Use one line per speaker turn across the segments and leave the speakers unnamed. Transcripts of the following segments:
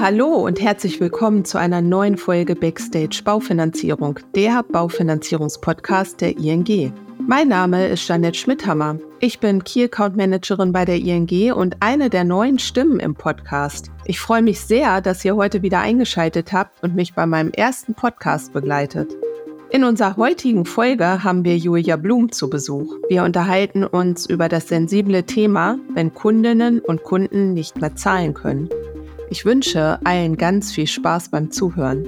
Hallo und herzlich willkommen zu einer neuen Folge Backstage Baufinanzierung, der Baufinanzierungspodcast der ING. Mein Name ist Janette Schmidhammer. Ich bin Key Account Managerin bei der ING und eine der neuen Stimmen im Podcast. Ich freue mich sehr, dass ihr heute wieder eingeschaltet habt und mich bei meinem ersten Podcast begleitet. In unserer heutigen Folge haben wir Julia Blum zu Besuch. Wir unterhalten uns über das sensible Thema, wenn Kundinnen und Kunden nicht mehr zahlen können. Ich wünsche allen ganz viel Spaß beim Zuhören.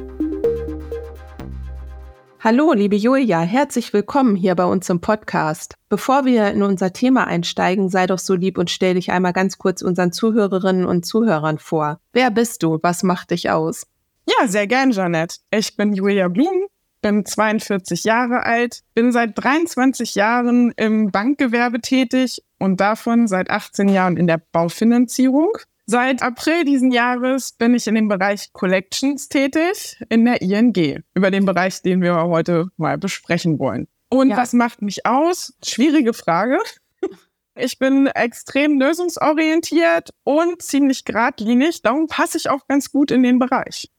Hallo, liebe Julia, herzlich willkommen hier bei uns im Podcast. Bevor wir in unser Thema einsteigen, sei doch so lieb und stell dich einmal ganz kurz unseren Zuhörerinnen und Zuhörern vor. Wer bist du? Was macht dich aus?
Ja, sehr gern, Jeanette. Ich bin Julia Blum, bin 42 Jahre alt, bin seit 23 Jahren im Bankgewerbe tätig und davon seit 18 Jahren in der Baufinanzierung. Seit April diesen Jahres bin ich in dem Bereich Collections tätig in der ING, über den Bereich, den wir heute mal besprechen wollen. Und ja. was macht mich aus? Schwierige Frage. Ich bin extrem lösungsorientiert und ziemlich geradlinig, darum passe ich auch ganz gut in den Bereich.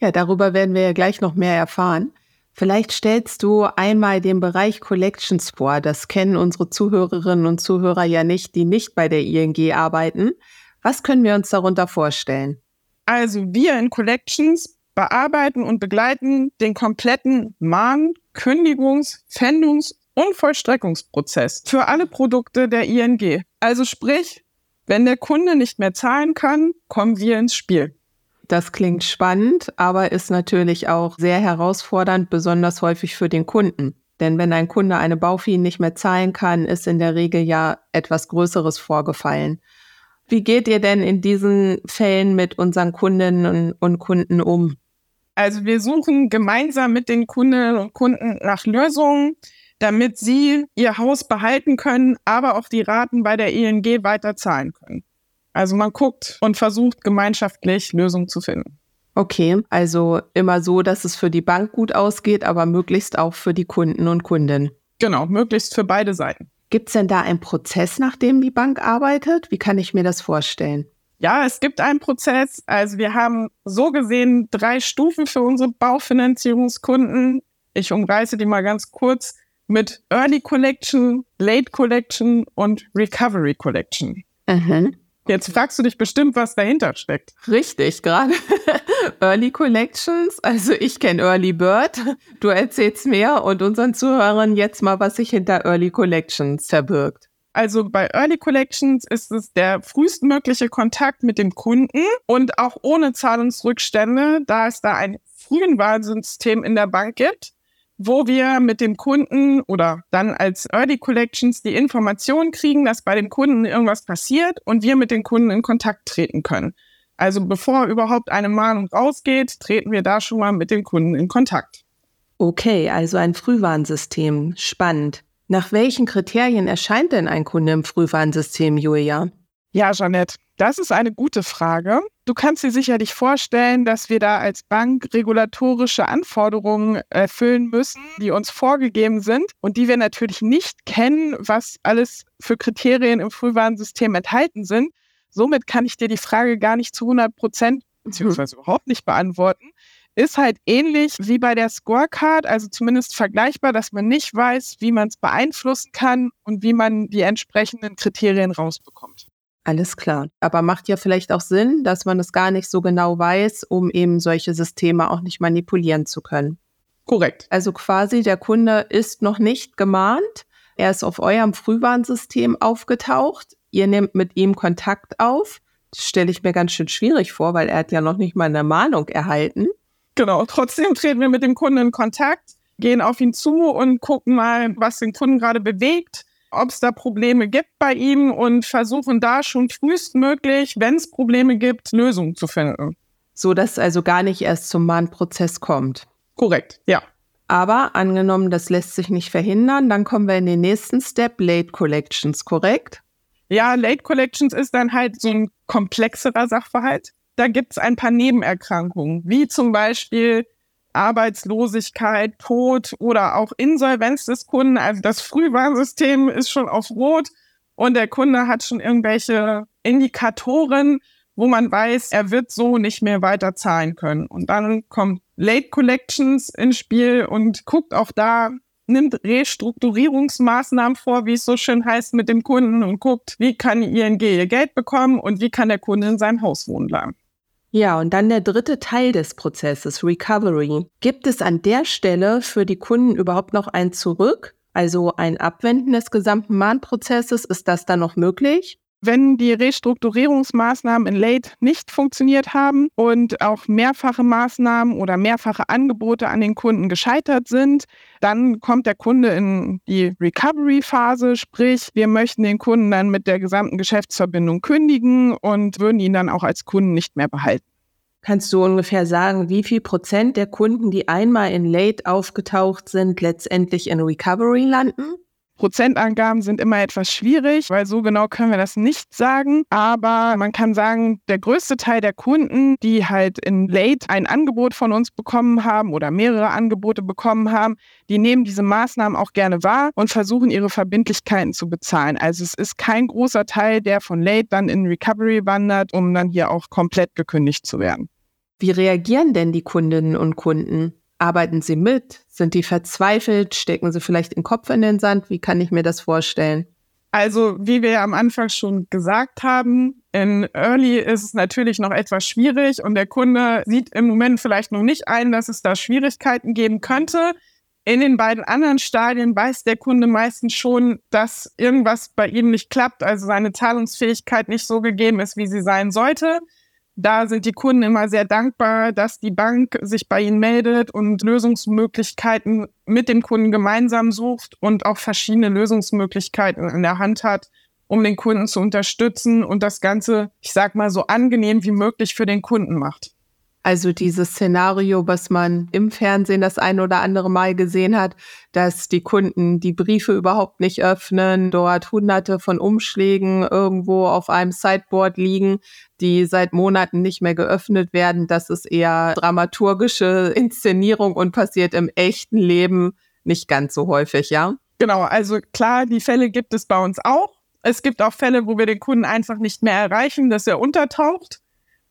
Ja, darüber werden wir ja gleich noch mehr erfahren. Vielleicht stellst du einmal den Bereich Collections vor. Das kennen unsere Zuhörerinnen und Zuhörer ja nicht, die nicht bei der ING arbeiten. Was können wir uns darunter vorstellen?
Also wir in Collections bearbeiten und begleiten den kompletten Mahn-, Kündigungs-, Pfändungs- und Vollstreckungsprozess für alle Produkte der ING. Also sprich, wenn der Kunde nicht mehr zahlen kann, kommen wir ins Spiel.
Das klingt spannend, aber ist natürlich auch sehr herausfordernd, besonders häufig für den Kunden. Denn wenn ein Kunde eine Baufee nicht mehr zahlen kann, ist in der Regel ja etwas Größeres vorgefallen. Wie geht ihr denn in diesen Fällen mit unseren Kundinnen und Kunden um?
Also wir suchen gemeinsam mit den Kundinnen und Kunden nach Lösungen, damit sie ihr Haus behalten können, aber auch die Raten bei der ING weiter zahlen können. Also man guckt und versucht gemeinschaftlich Lösungen zu finden.
Okay, also immer so, dass es für die Bank gut ausgeht, aber möglichst auch für die Kunden und Kundinnen.
Genau, möglichst für beide Seiten.
Gibt es denn da einen Prozess, nach dem die Bank arbeitet? Wie kann ich mir das vorstellen?
Ja, es gibt einen Prozess. Also wir haben so gesehen drei Stufen für unsere Baufinanzierungskunden. Ich umreiße die mal ganz kurz mit Early Collection, Late Collection und Recovery Collection. Mhm. Jetzt fragst du dich bestimmt, was dahinter steckt.
Richtig, gerade Early Collections. Also ich kenne Early Bird. Du erzählst mehr und unseren Zuhörern jetzt mal, was sich hinter Early Collections verbirgt.
Also bei Early Collections ist es der frühestmögliche Kontakt mit dem Kunden und auch ohne Zahlungsrückstände, da es da ein Frühenwarnsystem in der Bank gibt wo wir mit dem Kunden oder dann als Early Collections die Information kriegen, dass bei dem Kunden irgendwas passiert und wir mit den Kunden in Kontakt treten können. Also bevor überhaupt eine Mahnung rausgeht, treten wir da schon mal mit dem Kunden in Kontakt.
Okay, also ein Frühwarnsystem. Spannend. Nach welchen Kriterien erscheint denn ein Kunde im Frühwarnsystem, Julia?
Ja, Jeanette, das ist eine gute Frage. Du kannst dir sicherlich vorstellen, dass wir da als Bank regulatorische Anforderungen erfüllen müssen, die uns vorgegeben sind und die wir natürlich nicht kennen, was alles für Kriterien im Frühwarnsystem enthalten sind. Somit kann ich dir die Frage gar nicht zu 100 Prozent beziehungsweise überhaupt nicht beantworten. Ist halt ähnlich wie bei der Scorecard, also zumindest vergleichbar, dass man nicht weiß, wie man es beeinflussen kann und wie man die entsprechenden Kriterien rausbekommt.
Alles klar. Aber macht ja vielleicht auch Sinn, dass man es gar nicht so genau weiß, um eben solche Systeme auch nicht manipulieren zu können.
Korrekt.
Also quasi der Kunde ist noch nicht gemahnt. Er ist auf eurem Frühwarnsystem aufgetaucht. Ihr nehmt mit ihm Kontakt auf. Das stelle ich mir ganz schön schwierig vor, weil er hat ja noch nicht mal eine Mahnung erhalten.
Genau. Trotzdem treten wir mit dem Kunden in Kontakt, gehen auf ihn zu und gucken mal, was den Kunden gerade bewegt ob es da Probleme gibt bei ihm und versuchen da schon frühestmöglich, wenn es Probleme gibt, Lösungen zu finden.
So dass also gar nicht erst zum Mahnprozess kommt.
Korrekt, ja.
Aber angenommen, das lässt sich nicht verhindern, dann kommen wir in den nächsten Step, Late Collections, korrekt?
Ja, Late Collections ist dann halt so ein komplexerer Sachverhalt. Da gibt es ein paar Nebenerkrankungen, wie zum Beispiel Arbeitslosigkeit, Tod oder auch Insolvenz des Kunden. Also das Frühwarnsystem ist schon auf Rot und der Kunde hat schon irgendwelche Indikatoren, wo man weiß, er wird so nicht mehr weiter zahlen können. Und dann kommt Late Collections ins Spiel und guckt auch da, nimmt Restrukturierungsmaßnahmen vor, wie es so schön heißt, mit dem Kunden und guckt, wie kann ING ihr Geld bekommen und wie kann der Kunde in seinem Haus wohnen bleiben.
Ja, und dann der dritte Teil des Prozesses, Recovery. Gibt es an der Stelle für die Kunden überhaupt noch ein Zurück? Also ein Abwenden des gesamten Mahnprozesses, ist das dann noch möglich?
Wenn die Restrukturierungsmaßnahmen in Late nicht funktioniert haben und auch mehrfache Maßnahmen oder mehrfache Angebote an den Kunden gescheitert sind, dann kommt der Kunde in die Recovery-Phase, sprich, wir möchten den Kunden dann mit der gesamten Geschäftsverbindung kündigen und würden ihn dann auch als Kunden nicht mehr behalten.
Kannst du ungefähr sagen, wie viel Prozent der Kunden, die einmal in Late aufgetaucht sind, letztendlich in Recovery landen?
Prozentangaben sind immer etwas schwierig, weil so genau können wir das nicht sagen. Aber man kann sagen, der größte Teil der Kunden, die halt in Late ein Angebot von uns bekommen haben oder mehrere Angebote bekommen haben, die nehmen diese Maßnahmen auch gerne wahr und versuchen ihre Verbindlichkeiten zu bezahlen. Also es ist kein großer Teil, der von Late dann in Recovery wandert, um dann hier auch komplett gekündigt zu werden.
Wie reagieren denn die Kundinnen und Kunden? Arbeiten sie mit? Sind die verzweifelt? Stecken sie vielleicht den Kopf in den Sand? Wie kann ich mir das vorstellen?
Also, wie wir am Anfang schon gesagt haben, in Early ist es natürlich noch etwas schwierig und der Kunde sieht im Moment vielleicht noch nicht ein, dass es da Schwierigkeiten geben könnte. In den beiden anderen Stadien weiß der Kunde meistens schon, dass irgendwas bei ihm nicht klappt, also seine Zahlungsfähigkeit nicht so gegeben ist, wie sie sein sollte. Da sind die Kunden immer sehr dankbar, dass die Bank sich bei ihnen meldet und Lösungsmöglichkeiten mit dem Kunden gemeinsam sucht und auch verschiedene Lösungsmöglichkeiten in der Hand hat, um den Kunden zu unterstützen und das Ganze, ich sag mal, so angenehm wie möglich für den Kunden macht.
Also dieses Szenario, was man im Fernsehen das ein oder andere Mal gesehen hat, dass die Kunden die Briefe überhaupt nicht öffnen, dort hunderte von Umschlägen irgendwo auf einem Sideboard liegen, die seit Monaten nicht mehr geöffnet werden. Das ist eher dramaturgische Inszenierung und passiert im echten Leben nicht ganz so häufig, ja?
Genau, also klar, die Fälle gibt es bei uns auch. Es gibt auch Fälle, wo wir den Kunden einfach nicht mehr erreichen, dass er untertaucht.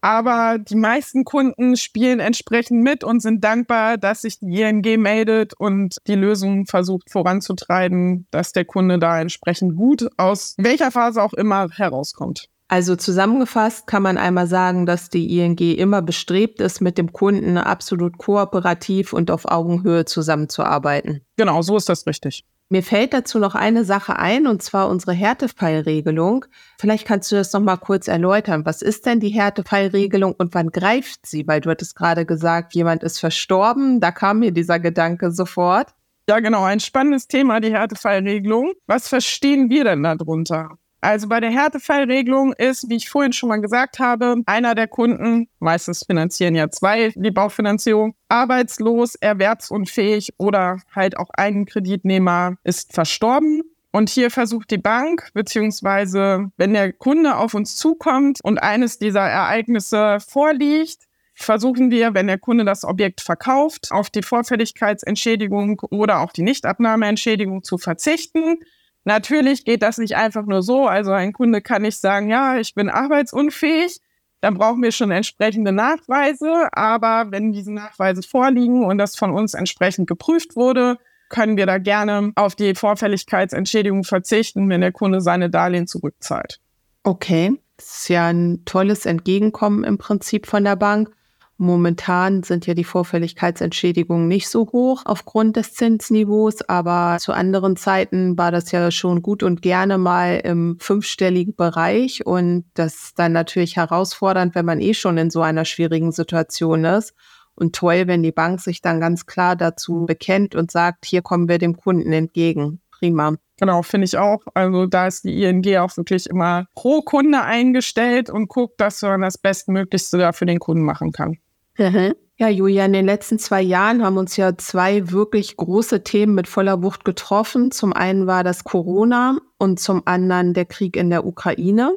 Aber die meisten Kunden spielen entsprechend mit und sind dankbar, dass sich die ING meldet und die Lösung versucht voranzutreiben, dass der Kunde da entsprechend gut aus welcher Phase auch immer herauskommt.
Also zusammengefasst kann man einmal sagen, dass die ING immer bestrebt ist, mit dem Kunden absolut kooperativ und auf Augenhöhe zusammenzuarbeiten.
Genau, so ist das richtig.
Mir fällt dazu noch eine Sache ein, und zwar unsere Härtefallregelung. Vielleicht kannst du das noch mal kurz erläutern. Was ist denn die Härtefallregelung und wann greift sie? Weil du hattest gerade gesagt, jemand ist verstorben. Da kam mir dieser Gedanke sofort.
Ja, genau. Ein spannendes Thema, die Härtefallregelung. Was verstehen wir denn darunter? Also bei der Härtefallregelung ist, wie ich vorhin schon mal gesagt habe, einer der Kunden, meistens finanzieren ja zwei die Baufinanzierung, arbeitslos, erwerbsunfähig oder halt auch ein Kreditnehmer ist verstorben. Und hier versucht die Bank, beziehungsweise wenn der Kunde auf uns zukommt und eines dieser Ereignisse vorliegt, versuchen wir, wenn der Kunde das Objekt verkauft, auf die Vorfälligkeitsentschädigung oder auch die Nichtabnahmeentschädigung zu verzichten Natürlich geht das nicht einfach nur so. Also ein Kunde kann nicht sagen, ja, ich bin arbeitsunfähig. Dann brauchen wir schon entsprechende Nachweise. Aber wenn diese Nachweise vorliegen und das von uns entsprechend geprüft wurde, können wir da gerne auf die Vorfälligkeitsentschädigung verzichten, wenn der Kunde seine Darlehen zurückzahlt.
Okay, das ist ja ein tolles Entgegenkommen im Prinzip von der Bank. Momentan sind ja die Vorfälligkeitsentschädigungen nicht so hoch aufgrund des Zinsniveaus, aber zu anderen Zeiten war das ja schon gut und gerne mal im fünfstelligen Bereich und das ist dann natürlich herausfordernd, wenn man eh schon in so einer schwierigen Situation ist. Und toll, wenn die Bank sich dann ganz klar dazu bekennt und sagt, hier kommen wir dem Kunden entgegen. Prima.
Genau, finde ich auch. Also da ist die ING auch wirklich immer pro Kunde eingestellt und guckt, dass man das Bestmöglichste da für den Kunden machen kann.
Mhm. Ja, Julia, in den letzten zwei Jahren haben uns ja zwei wirklich große Themen mit voller Wucht getroffen. Zum einen war das Corona und zum anderen der Krieg in der Ukraine.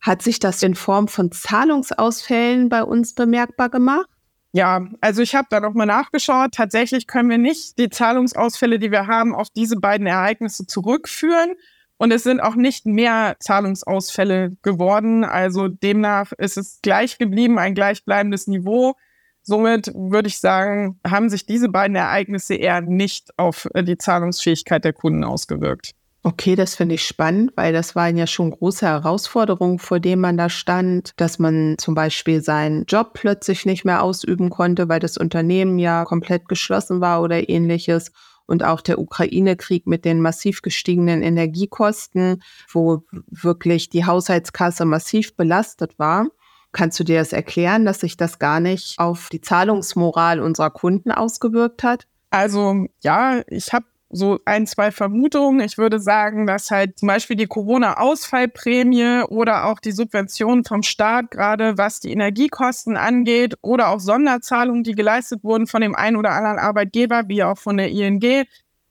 Hat sich das in Form von Zahlungsausfällen bei uns bemerkbar gemacht?
Ja, also ich habe da nochmal nachgeschaut. Tatsächlich können wir nicht die Zahlungsausfälle, die wir haben, auf diese beiden Ereignisse zurückführen. Und es sind auch nicht mehr Zahlungsausfälle geworden. Also demnach ist es gleich geblieben, ein gleichbleibendes Niveau. Somit würde ich sagen, haben sich diese beiden Ereignisse eher nicht auf die Zahlungsfähigkeit der Kunden ausgewirkt.
Okay, das finde ich spannend, weil das waren ja schon große Herausforderungen, vor denen man da stand, dass man zum Beispiel seinen Job plötzlich nicht mehr ausüben konnte, weil das Unternehmen ja komplett geschlossen war oder ähnliches. Und auch der Ukraine-Krieg mit den massiv gestiegenen Energiekosten, wo wirklich die Haushaltskasse massiv belastet war. Kannst du dir das erklären, dass sich das gar nicht auf die Zahlungsmoral unserer Kunden ausgewirkt hat?
Also ja, ich habe so ein, zwei Vermutungen. Ich würde sagen, dass halt zum Beispiel die Corona-Ausfallprämie oder auch die Subventionen vom Staat, gerade was die Energiekosten angeht, oder auch Sonderzahlungen, die geleistet wurden von dem einen oder anderen Arbeitgeber, wie auch von der ING,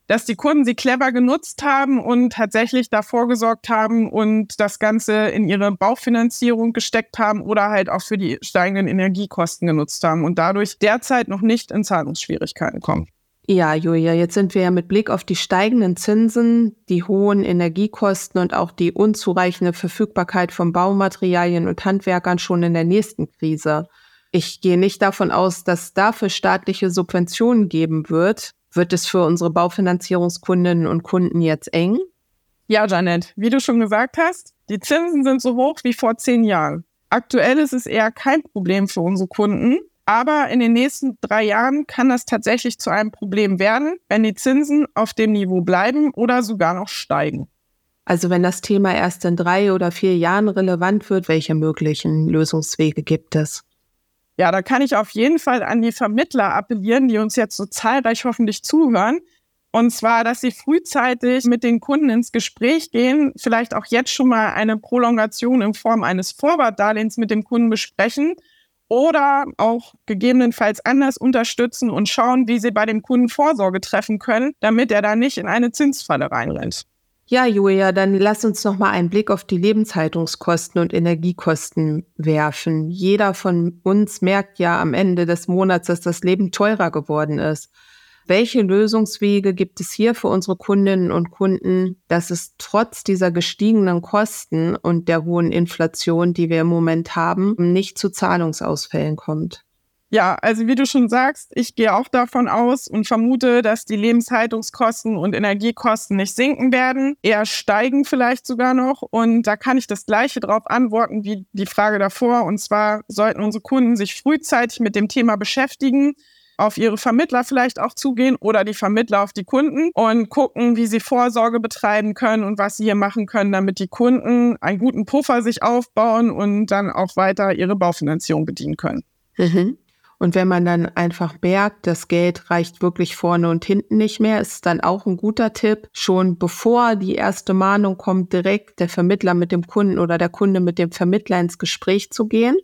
dass die Kunden sie clever genutzt haben und tatsächlich davor gesorgt haben und das Ganze in ihre Baufinanzierung gesteckt haben oder halt auch für die steigenden Energiekosten genutzt haben und dadurch derzeit noch nicht in Zahlungsschwierigkeiten kommen.
Ja, Julia, jetzt sind wir ja mit Blick auf die steigenden Zinsen, die hohen Energiekosten und auch die unzureichende Verfügbarkeit von Baumaterialien und Handwerkern schon in der nächsten Krise. Ich gehe nicht davon aus, dass dafür staatliche Subventionen geben wird. Wird es für unsere Baufinanzierungskundinnen und Kunden jetzt eng?
Ja, Janet, wie du schon gesagt hast, die Zinsen sind so hoch wie vor zehn Jahren. Aktuell ist es eher kein Problem für unsere Kunden, aber in den nächsten drei Jahren kann das tatsächlich zu einem Problem werden, wenn die Zinsen auf dem Niveau bleiben oder sogar noch steigen.
Also wenn das Thema erst in drei oder vier Jahren relevant wird, welche möglichen Lösungswege gibt es?
Ja, da kann ich auf jeden Fall an die Vermittler appellieren, die uns jetzt so zahlreich hoffentlich zuhören. Und zwar, dass sie frühzeitig mit den Kunden ins Gespräch gehen, vielleicht auch jetzt schon mal eine Prolongation in Form eines Vorwartdarlehens mit dem Kunden besprechen oder auch gegebenenfalls anders unterstützen und schauen, wie sie bei dem Kunden Vorsorge treffen können, damit er da nicht in eine Zinsfalle reinrennt.
Ja, Julia, dann lass uns noch mal einen Blick auf die Lebenshaltungskosten und Energiekosten werfen. Jeder von uns merkt ja am Ende des Monats, dass das Leben teurer geworden ist. Welche Lösungswege gibt es hier für unsere Kundinnen und Kunden, dass es trotz dieser gestiegenen Kosten und der hohen Inflation, die wir im Moment haben, nicht zu Zahlungsausfällen kommt?
Ja, also wie du schon sagst, ich gehe auch davon aus und vermute, dass die Lebenshaltungskosten und Energiekosten nicht sinken werden, eher steigen vielleicht sogar noch. Und da kann ich das gleiche drauf antworten wie die Frage davor. Und zwar sollten unsere Kunden sich frühzeitig mit dem Thema beschäftigen auf ihre Vermittler vielleicht auch zugehen oder die Vermittler auf die Kunden und gucken, wie sie Vorsorge betreiben können und was sie hier machen können, damit die Kunden einen guten Puffer sich aufbauen und dann auch weiter ihre Baufinanzierung bedienen können.
Mhm. Und wenn man dann einfach merkt, das Geld reicht wirklich vorne und hinten nicht mehr, ist dann auch ein guter Tipp, schon bevor die erste Mahnung kommt, direkt der Vermittler mit dem Kunden oder der Kunde mit dem Vermittler ins Gespräch zu gehen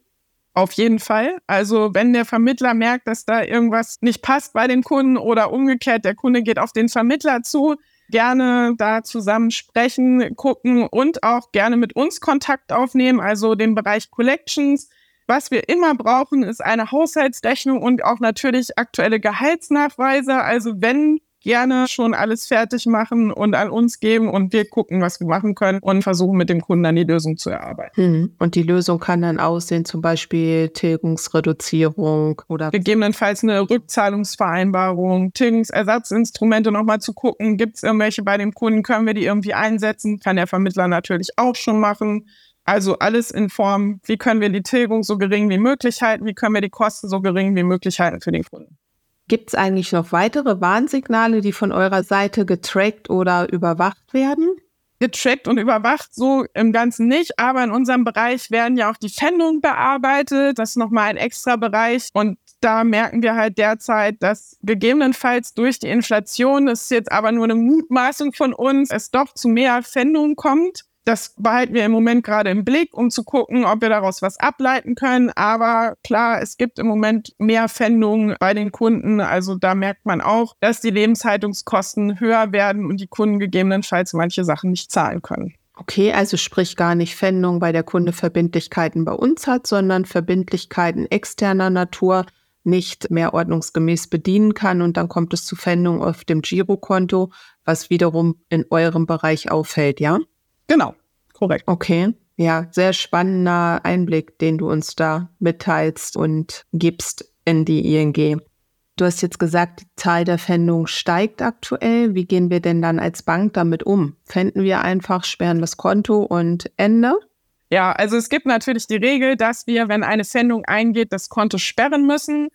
auf jeden Fall. Also wenn der Vermittler merkt, dass da irgendwas nicht passt bei dem Kunden oder umgekehrt, der Kunde geht auf den Vermittler zu, gerne da zusammen sprechen, gucken und auch gerne mit uns Kontakt aufnehmen, also den Bereich Collections. Was wir immer brauchen, ist eine Haushaltsrechnung und auch natürlich aktuelle Gehaltsnachweise. Also wenn gerne schon alles fertig machen und an uns geben und wir gucken, was wir machen können und versuchen mit dem Kunden dann die Lösung zu erarbeiten.
Hm. Und die Lösung kann dann aussehen, zum Beispiel Tilgungsreduzierung oder
gegebenenfalls eine Rückzahlungsvereinbarung, Tilgungsersatzinstrumente nochmal zu gucken, gibt es irgendwelche bei dem Kunden, können wir die irgendwie einsetzen, kann der Vermittler natürlich auch schon machen. Also alles in Form, wie können wir die Tilgung so gering wie möglich halten, wie können wir die Kosten so gering wie möglich halten für den Kunden.
Gibt es eigentlich noch weitere Warnsignale, die von eurer Seite getrackt oder überwacht werden?
Getrackt und überwacht so im Ganzen nicht, aber in unserem Bereich werden ja auch die Pfändungen bearbeitet. Das ist nochmal ein extra Bereich. Und da merken wir halt derzeit, dass gegebenenfalls durch die Inflation, das ist jetzt aber nur eine Mutmaßung von uns, es doch zu mehr Pfändungen kommt. Das behalten wir im Moment gerade im Blick, um zu gucken, ob wir daraus was ableiten können. Aber klar, es gibt im Moment mehr Pfändungen bei den Kunden. Also da merkt man auch, dass die Lebenshaltungskosten höher werden und die Kunden gegebenenfalls manche Sachen nicht zahlen können.
Okay, also sprich gar nicht Pfändung, weil der Kunde Verbindlichkeiten bei uns hat, sondern Verbindlichkeiten externer Natur nicht mehr ordnungsgemäß bedienen kann und dann kommt es zu Pfändung auf dem Girokonto, was wiederum in eurem Bereich auffällt, ja?
Genau, korrekt.
Okay. Ja, sehr spannender Einblick, den du uns da mitteilst und gibst in die ING. Du hast jetzt gesagt, die Zahl der Pfändungen steigt aktuell. Wie gehen wir denn dann als Bank damit um? Fänden wir einfach, sperren das Konto und Ende?
Ja, also es gibt natürlich die Regel, dass wir, wenn eine Pfändung eingeht, das Konto sperren müssen.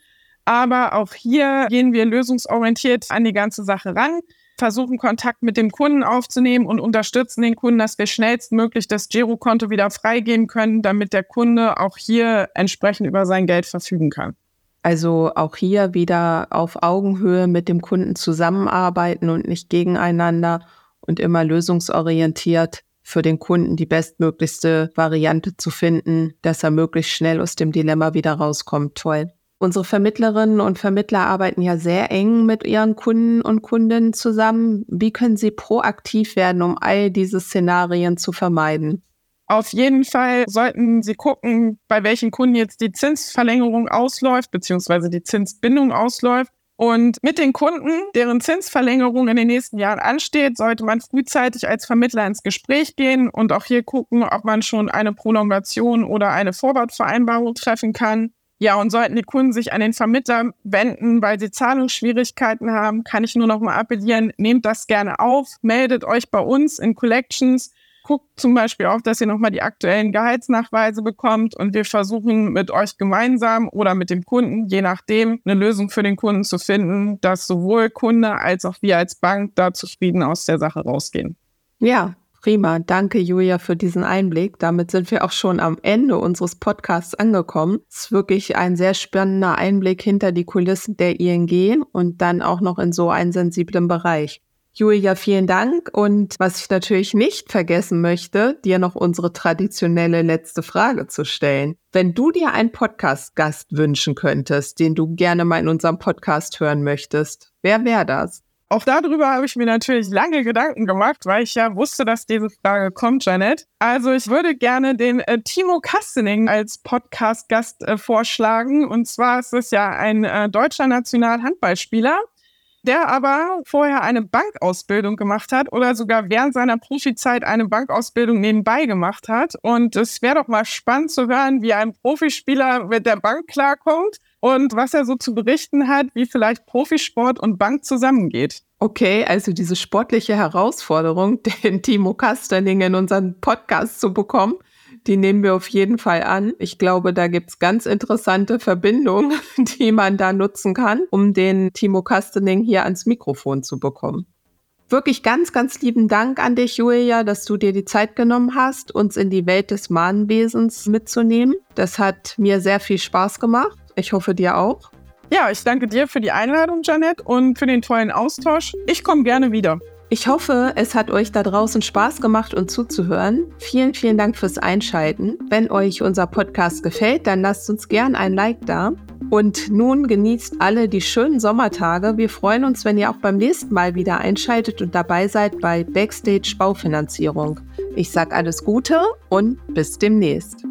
Aber auch hier gehen wir lösungsorientiert an die ganze Sache ran, versuchen Kontakt mit dem Kunden aufzunehmen und unterstützen den Kunden, dass wir schnellstmöglich das Girokonto wieder freigeben können, damit der Kunde auch hier entsprechend über sein Geld verfügen kann.
Also auch hier wieder auf Augenhöhe mit dem Kunden zusammenarbeiten und nicht gegeneinander und immer lösungsorientiert für den Kunden die bestmöglichste Variante zu finden, dass er möglichst schnell aus dem Dilemma wieder rauskommt. Toll. Unsere Vermittlerinnen und Vermittler arbeiten ja sehr eng mit ihren Kunden und Kundinnen zusammen. Wie können sie proaktiv werden, um all diese Szenarien zu vermeiden?
Auf jeden Fall sollten Sie gucken, bei welchen Kunden jetzt die Zinsverlängerung ausläuft, beziehungsweise die Zinsbindung ausläuft. Und mit den Kunden, deren Zinsverlängerung in den nächsten Jahren ansteht, sollte man frühzeitig als Vermittler ins Gespräch gehen und auch hier gucken, ob man schon eine Prolongation oder eine Vorwortvereinbarung treffen kann. Ja, und sollten die Kunden sich an den Vermittler wenden, weil sie Zahlungsschwierigkeiten haben, kann ich nur noch mal appellieren, nehmt das gerne auf, meldet euch bei uns in Collections guckt zum Beispiel auch, dass ihr nochmal die aktuellen Gehaltsnachweise bekommt und wir versuchen mit euch gemeinsam oder mit dem Kunden, je nachdem, eine Lösung für den Kunden zu finden, dass sowohl Kunde als auch wir als Bank da zufrieden aus der Sache rausgehen.
Ja, Prima, danke Julia für diesen Einblick. Damit sind wir auch schon am Ende unseres Podcasts angekommen. Es ist wirklich ein sehr spannender Einblick hinter die Kulissen der ING und dann auch noch in so einen sensiblen Bereich. Julia, vielen Dank. Und was ich natürlich nicht vergessen möchte, dir noch unsere traditionelle letzte Frage zu stellen. Wenn du dir einen Podcast-Gast wünschen könntest, den du gerne mal in unserem Podcast hören möchtest, wer wäre das?
Auch darüber habe ich mir natürlich lange Gedanken gemacht, weil ich ja wusste, dass diese Frage kommt, Janet. Also ich würde gerne den äh, Timo Kastening als Podcast-Gast äh, vorschlagen. Und zwar ist es ja ein äh, deutscher Nationalhandballspieler der aber vorher eine Bankausbildung gemacht hat oder sogar während seiner Profizeit eine Bankausbildung nebenbei gemacht hat. Und es wäre doch mal spannend zu hören, wie ein Profispieler mit der Bank klarkommt und was er so zu berichten hat, wie vielleicht Profisport und Bank zusammengeht.
Okay, also diese sportliche Herausforderung, den Timo Kasterling in unseren Podcast zu bekommen, die nehmen wir auf jeden Fall an. Ich glaube, da gibt's ganz interessante Verbindungen, die man da nutzen kann, um den Timo Kastening hier ans Mikrofon zu bekommen. Wirklich ganz, ganz lieben Dank an dich, Julia, dass du dir die Zeit genommen hast, uns in die Welt des Mahnwesens mitzunehmen. Das hat mir sehr viel Spaß gemacht. Ich hoffe dir auch.
Ja, ich danke dir für die Einladung, Janet, und für den tollen Austausch. Ich komme gerne wieder.
Ich hoffe, es hat euch da draußen Spaß gemacht und zuzuhören. Vielen, vielen Dank fürs Einschalten. Wenn euch unser Podcast gefällt, dann lasst uns gern ein Like da. Und nun genießt alle die schönen Sommertage. Wir freuen uns, wenn ihr auch beim nächsten Mal wieder einschaltet und dabei seid bei Backstage Baufinanzierung. Ich sage alles Gute und bis demnächst.